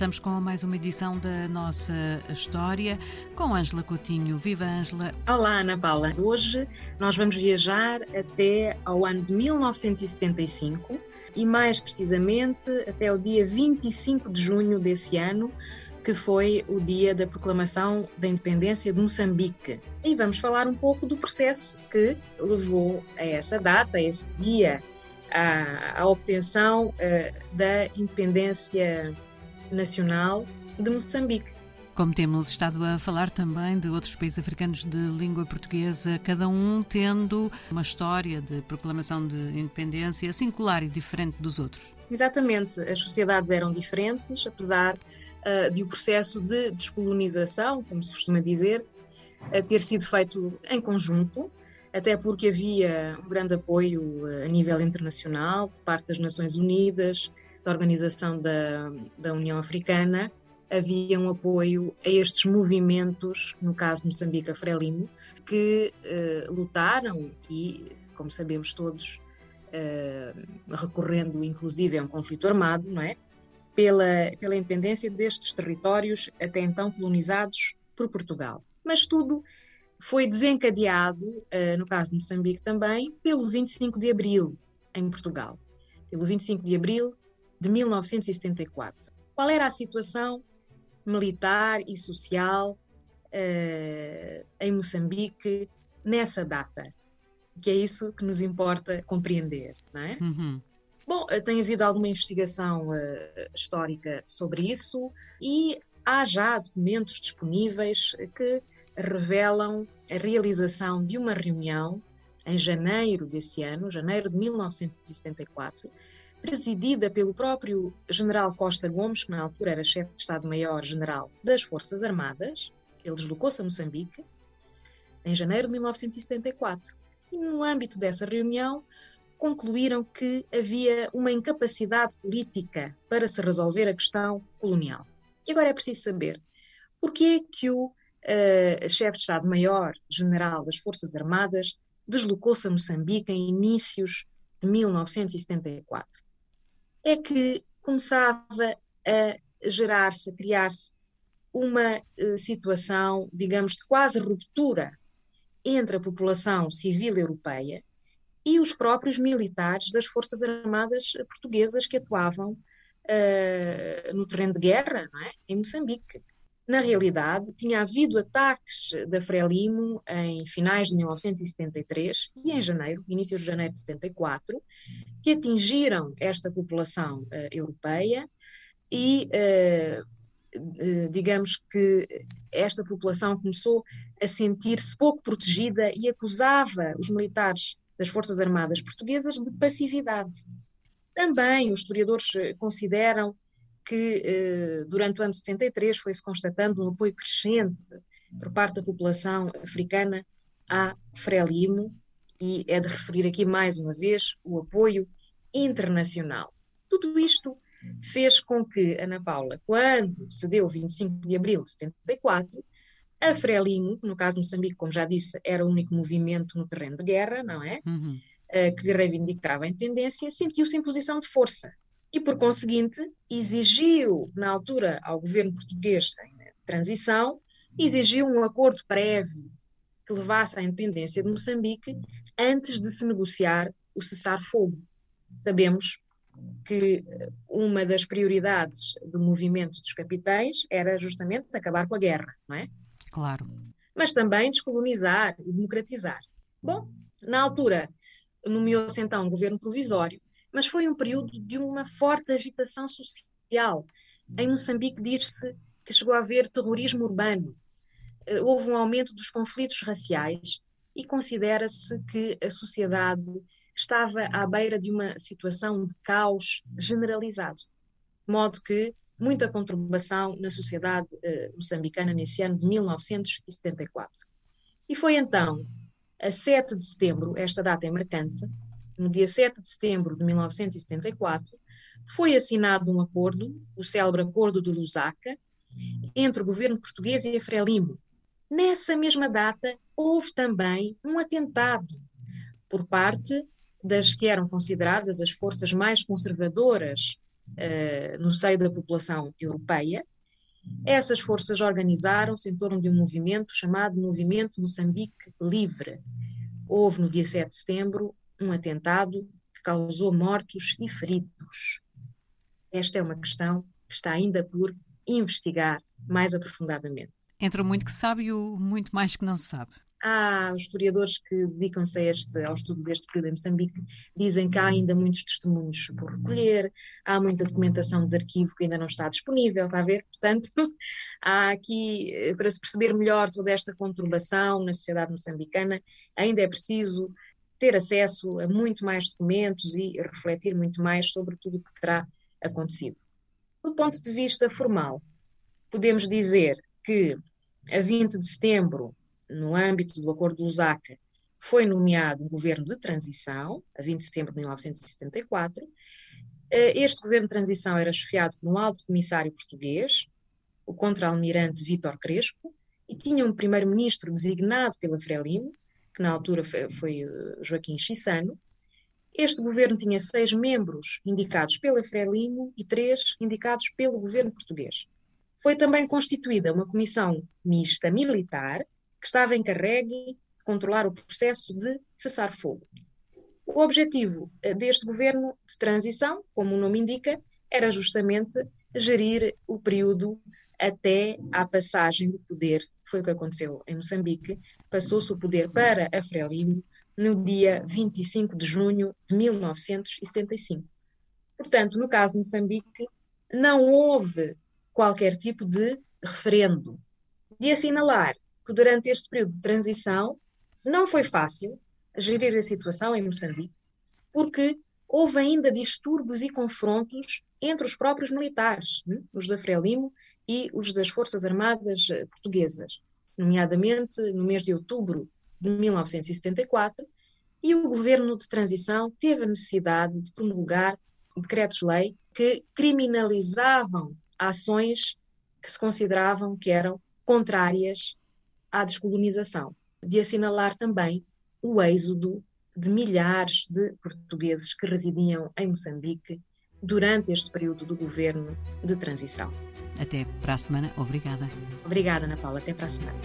estamos com mais uma edição da nossa história com Ângela Coutinho. Viva Ângela! Olá, Ana Paula. Hoje nós vamos viajar até ao ano de 1975 e, mais precisamente, até o dia 25 de junho desse ano, que foi o dia da proclamação da independência de Moçambique. E vamos falar um pouco do processo que levou a essa data, a esse dia, à, obtenção uh, da independência nacional de Moçambique. Como temos estado a falar também de outros países africanos de língua portuguesa, cada um tendo uma história de proclamação de independência singular e diferente dos outros. Exatamente, as sociedades eram diferentes, apesar uh, de o processo de descolonização, como se costuma dizer, uh, ter sido feito em conjunto, até porque havia um grande apoio uh, a nível internacional, por parte das Nações Unidas, da Organização da, da União Africana, havia um apoio a estes movimentos, no caso Moçambique, Frelimo, que uh, lutaram e, como sabemos todos, uh, recorrendo inclusive a um conflito armado, não é? Pela, pela independência destes territórios até então colonizados por Portugal. Mas tudo foi desencadeado, uh, no caso de Moçambique também, pelo 25 de Abril, em Portugal. Pelo 25 de Abril de 1974. Qual era a situação militar e social uh, em Moçambique nessa data? Que é isso que nos importa compreender, não é? Uhum. Bom, eh, tem havido alguma investigação uh, histórica sobre isso e há já documentos disponíveis que revelam a realização de uma reunião em janeiro desse ano, janeiro de 1974, presidida pelo próprio general Costa Gomes, que na altura era chefe de Estado-Maior-General das Forças Armadas. Ele deslocou-se a Moçambique em janeiro de 1974. E no âmbito dessa reunião, concluíram que havia uma incapacidade política para se resolver a questão colonial. E agora é preciso saber porquê que o uh, chefe de Estado-Maior-General das Forças Armadas deslocou-se a Moçambique em inícios de 1974 é que começava a gerar-se, a criar-se uma uh, situação, digamos, de quase ruptura entre a população civil europeia e os próprios militares das Forças Armadas portuguesas que atuavam uh, no terreno de guerra é? em Moçambique. Na realidade, tinha havido ataques da Frelimo em finais de 1973 e em janeiro, início de janeiro de 74, que atingiram esta população uh, europeia e, uh, uh, digamos que esta população começou a sentir-se pouco protegida e acusava os militares das Forças Armadas Portuguesas de passividade. Também os historiadores consideram que eh, durante o ano de 73 foi-se constatando um apoio crescente por parte da população africana à Frelimo e é de referir aqui mais uma vez o apoio internacional. Tudo isto fez com que Ana Paula, quando se deu 25 de abril de 74, a Frelimo, que no caso de Moçambique, como já disse, era o único movimento no terreno de guerra, não é? Uhum. Uh, que reivindicava a independência, sentiu-se em posição de força e, por conseguinte, exigiu, na altura, ao governo português de transição, exigiu um acordo prévio que levasse à independência de Moçambique antes de se negociar o cessar-fogo. Sabemos que eh, uma das prioridades do movimento dos capitães era justamente acabar com a guerra, não é? Claro. Mas também descolonizar e democratizar. Bom, na altura nomeou-se então um governo provisório mas foi um período de uma forte agitação social. Em Moçambique diz-se que chegou a haver terrorismo urbano, eh, houve um aumento dos conflitos raciais e considera-se que a sociedade estava à beira de uma situação de caos generalizado, de modo que muita conturbação na sociedade uh, moçambicana nesse ano de 1974. E foi então, a 7 de setembro, esta data é marcante, no dia 7 de setembro de 1974, foi assinado um acordo, o célebre Acordo de Lusaka, entre o governo português e a Frelimo. Nessa mesma data, houve também um atentado por parte das que eram consideradas as forças mais conservadoras uh, no seio da população europeia. Essas forças organizaram-se em torno de um movimento chamado Movimento Moçambique Livre. Houve no dia 7 de setembro um atentado que causou mortos e feridos. Esta é uma questão que está ainda por investigar mais aprofundadamente. Entre o muito que sabe e o muito mais que não se sabe. Há os historiadores que dedicam-se ao estudo deste período em Moçambique, dizem que há ainda muitos testemunhos por recolher, há muita documentação de arquivo que ainda não está disponível, está a ver? Portanto, há aqui, eh, para se perceber melhor toda esta conturbação na sociedade moçambicana, ainda é preciso ter acesso a muito mais documentos e refletir muito mais sobre tudo o que terá acontecido. Do ponto de vista formal, podemos dizer que a 20 de setembro no âmbito do Acordo de Lusaka, foi nomeado um governo de transição, a 20 de setembro de 1974. Eh, este governo de transição era chefiado por um alto comissário português, o contra-almirante Vítor Crespo, e tinha um primeiro-ministro designado pela Frelimo, que na altura foi eh, Joaquim Chissano. Este governo tinha seis membros indicados pela Frelimo e três indicados pelo governo português. Foi também constituída uma comissão mista militar, que estava encarregue de controlar o processo de cessar-fogo. O objetivo eh, deste governo de transição, como o nome indica, era justamente gerir o período até à passagem do poder. Foi o que aconteceu em Moçambique. Passou-se o poder para a Frelimo no dia 25 de junho de 1975. Portanto, no caso de Moçambique, não houve qualquer tipo de referendo. De assinalar que durante este período de transição não foi fácil gerir a situação em Moçambique, porque houve ainda distúrbios e confrontos entre os próprios militares, né? os da Frelimo e os das Forças Armadas eh, Portuguesas, nomeadamente no mês de outubro de 1974, e o governo de transição teve a necessidade de promulgar decretos-lei que criminalizavam ações que se consideravam que eram contrárias à descolonização, de assinalar também o êxodo de milhares de portugueses que residiam em Moçambique durante este período do governo de transição. Até para a semana. Obrigada. Obrigada, Ana Paula. Até para a semana.